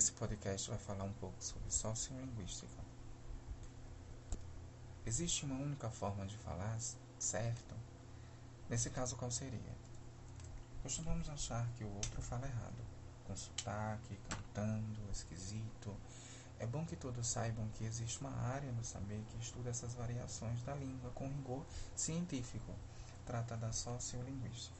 Esse podcast vai falar um pouco sobre sociolinguística. Existe uma única forma de falar, certo? Nesse caso, qual seria? Costumamos achar que o outro fala errado, com sotaque, cantando, esquisito. É bom que todos saibam que existe uma área no saber que estuda essas variações da língua com rigor científico. Trata da sociolinguística.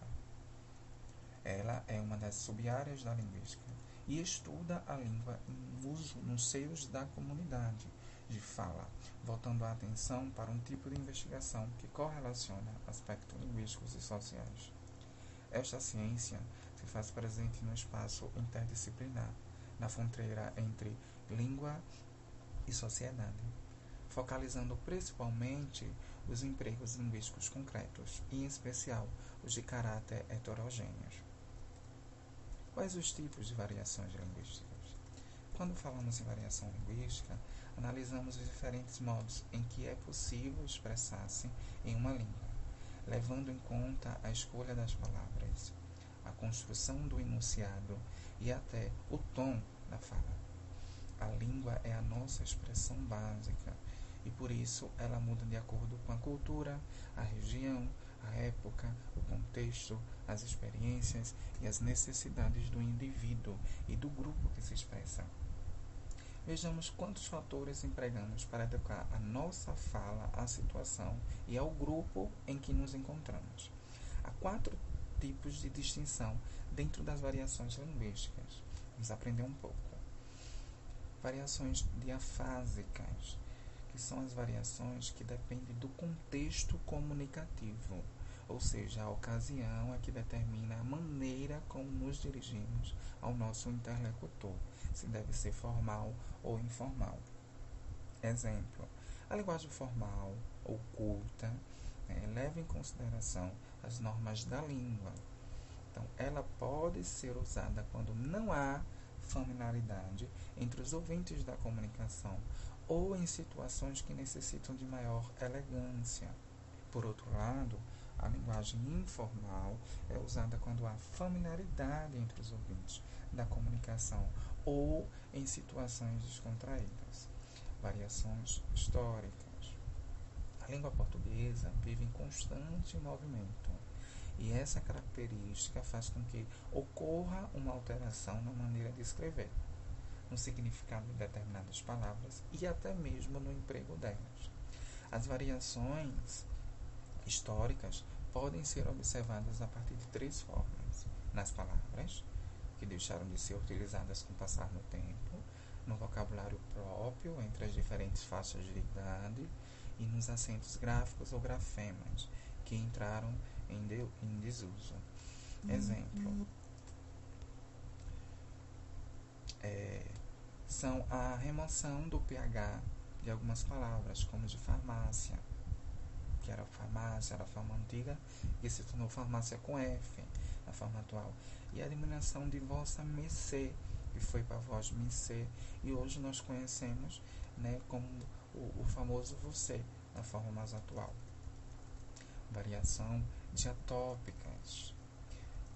É uma das sub-áreas da linguística e estuda a língua em uso nos seios da comunidade de fala, voltando a atenção para um tipo de investigação que correlaciona aspectos linguísticos e sociais. Esta ciência se faz presente no espaço interdisciplinar, na fronteira entre língua e sociedade, focalizando principalmente os empregos linguísticos concretos, e em especial os de caráter heterogêneos. Quais os tipos de variações linguísticas? Quando falamos em variação linguística, analisamos os diferentes modos em que é possível expressar-se em uma língua, levando em conta a escolha das palavras, a construção do enunciado e até o tom da fala. A língua é a nossa expressão básica e por isso ela muda de acordo com a cultura, a região, a época, o contexto, as experiências e as necessidades do indivíduo e do grupo que se expressa. Vejamos quantos fatores empregamos para adequar a nossa fala à situação e ao grupo em que nos encontramos. Há quatro tipos de distinção dentro das variações linguísticas. Vamos aprender um pouco. Variações diafásicas que são as variações que dependem do contexto comunicativo, ou seja, a ocasião é que determina a maneira como nos dirigimos ao nosso interlocutor, se deve ser formal ou informal. Exemplo: a linguagem formal ou culta né, leva em consideração as normas da língua. Então, ela pode ser usada quando não há familiaridade entre os ouvintes da comunicação ou em situações que necessitam de maior elegância. Por outro lado, a linguagem informal é usada quando há familiaridade entre os ouvintes da comunicação ou em situações descontraídas. Variações históricas. A língua portuguesa vive em constante movimento e essa característica faz com que ocorra uma alteração na maneira de escrever no significado de determinadas palavras e até mesmo no emprego delas. As variações históricas podem ser observadas a partir de três formas: nas palavras, que deixaram de ser utilizadas com o passar do tempo, no vocabulário próprio entre as diferentes faixas de idade e nos acentos gráficos ou grafemas que entraram em, de, em desuso. Exemplo. É, são a remoção do pH de algumas palavras, como de farmácia, que era farmácia, era a forma antiga, e se tornou farmácia com F, na forma atual. E a eliminação de vossa mercê, que foi para a voz mercê, e hoje nós conhecemos né, como o, o famoso você, na forma mais atual. Variação diatópicas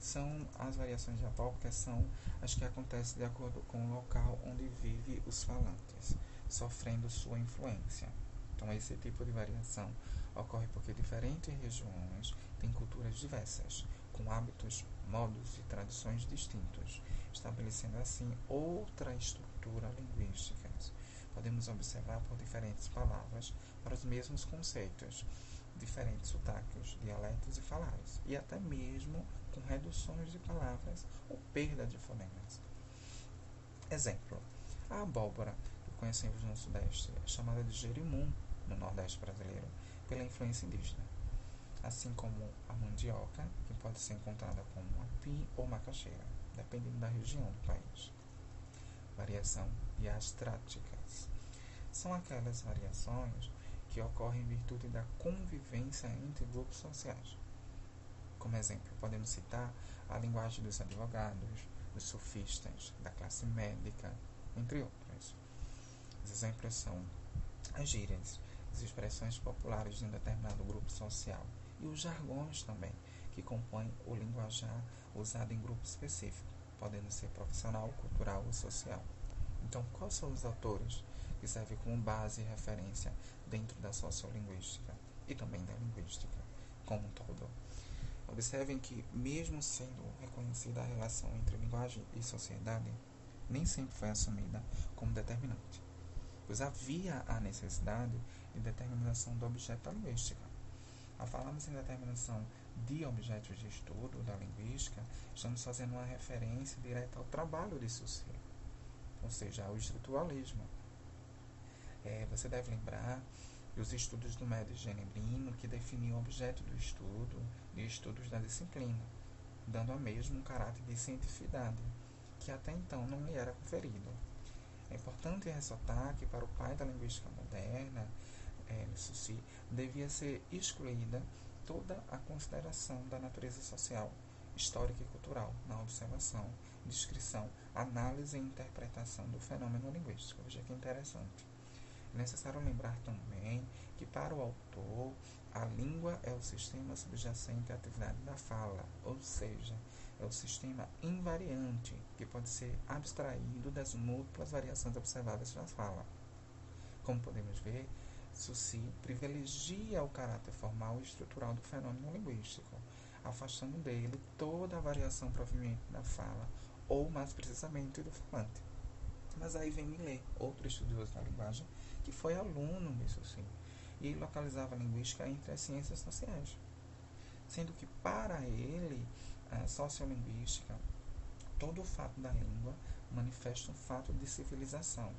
são as variações diatópicas são as que acontecem de acordo com o local onde vive os falantes, sofrendo sua influência. Então esse tipo de variação ocorre porque diferentes regiões têm culturas diversas, com hábitos, modos e tradições distintos, estabelecendo assim outra estrutura linguística. Podemos observar por diferentes palavras para os mesmos conceitos, diferentes sotaques, dialetos e falares, e até mesmo com reduções de palavras ou perda de fonemas. Exemplo: a abóbora, que conhecemos no Sudeste, é chamada de jerimum no Nordeste brasileiro, pela influência indígena, assim como a mandioca, que pode ser encontrada como api ou macaxeira, dependendo da região do país. Variação diastráticas são aquelas variações que ocorrem em virtude da convivência entre grupos sociais. Como exemplo, podemos citar a linguagem dos advogados, dos sofistas, da classe médica, entre outras. Os exemplos são as gírias, as expressões populares de um determinado grupo social e os jargões também, que compõem o linguajar usado em grupo específico, podendo ser profissional, cultural ou social. Então, quais são os autores que servem como base e referência dentro da sociolinguística e também da linguística como um todo? Observem que, mesmo sendo reconhecida a relação entre linguagem e sociedade, nem sempre foi assumida como determinante, pois havia a necessidade de determinação do objeto da linguística. Ao falarmos em determinação de objetos de estudo da linguística, estamos fazendo uma referência direta ao trabalho de Saussure, ou seja, ao estruturalismo. É, você deve lembrar dos estudos do médio genebrino que definiam o objeto do estudo e estudos da disciplina, dando a mesmo um caráter de cientificidade, que até então não lhe era conferido. É importante ressaltar que para o pai da linguística moderna, é, Susi, devia ser excluída toda a consideração da natureza social, histórica e cultural na observação, descrição, análise e interpretação do fenômeno linguístico. Veja que interessante. É necessário lembrar também que, para o autor, a língua é o sistema subjacente à atividade da fala, ou seja, é o sistema invariante que pode ser abstraído das múltiplas variações observadas na fala. Como podemos ver, Sussi privilegia o caráter formal e estrutural do fenômeno linguístico, afastando dele toda a variação proveniente da fala, ou mais precisamente do falante. Mas aí vem Millet, outro estudioso da linguagem, que foi aluno de Sussi e localizava a linguística entre as ciências sociais, sendo que para ele a sociolinguística, todo o fato da língua manifesta um fato de civilização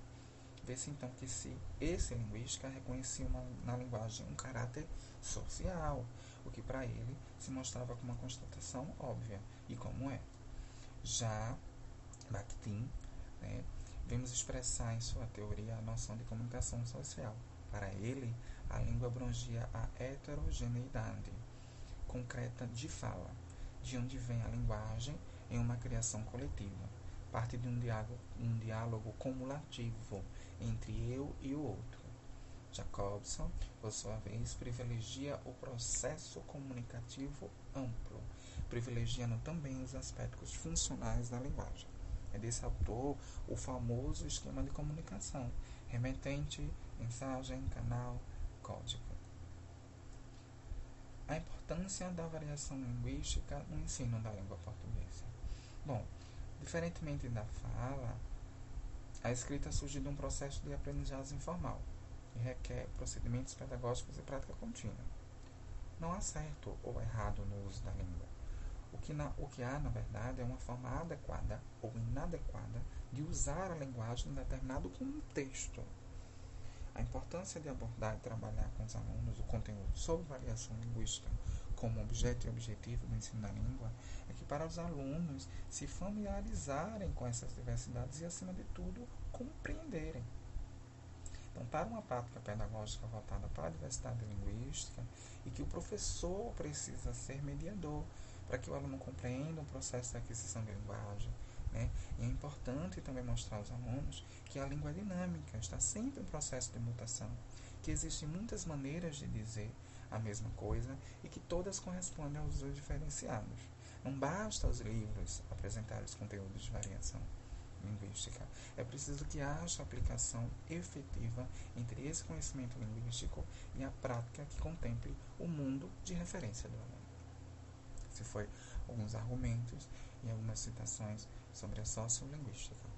Vê-se então que se esse linguística reconhecia uma, na linguagem um caráter social, o que para ele se mostrava como uma constatação óbvia, e como é. Já Bakhtin, né, vemos expressar em sua teoria a noção de comunicação social. Para ele, a língua abrangia a heterogeneidade concreta de fala, de onde vem a linguagem em uma criação coletiva, parte de um diálogo, um diálogo cumulativo entre eu e o outro. Jacobson, por sua vez, privilegia o processo comunicativo amplo, privilegiando também os aspectos funcionais da linguagem. É desse autor o famoso esquema de comunicação: remetente, mensagem, canal, código. A importância da variação linguística no ensino da língua portuguesa. Bom, diferentemente da fala, a escrita surge de um processo de aprendizagem informal e requer procedimentos pedagógicos e prática contínua. Não há certo ou errado no uso da língua. O que, na, o que há, na verdade, é uma forma adequada ou inadequada de usar a linguagem em determinado contexto. A importância de abordar e trabalhar com os alunos o conteúdo sobre variação linguística como objeto e objetivo do ensino da língua é que para os alunos se familiarizarem com essas diversidades e, acima de tudo, compreenderem. Então, para uma prática pedagógica voltada para a diversidade linguística e que o professor precisa ser mediador para que o aluno compreenda o processo de aquisição de linguagem. Né? E é importante também mostrar aos alunos que a língua é dinâmica, está sempre em processo de mutação, que existem muitas maneiras de dizer a mesma coisa e que todas correspondem aos usos diferenciados. Não basta os livros apresentar os conteúdos de variação linguística. É preciso que haja aplicação efetiva entre esse conhecimento linguístico e a prática que contemple o mundo de referência do aluno. Esse foi alguns argumentos e algumas citações sobre a sociolinguística.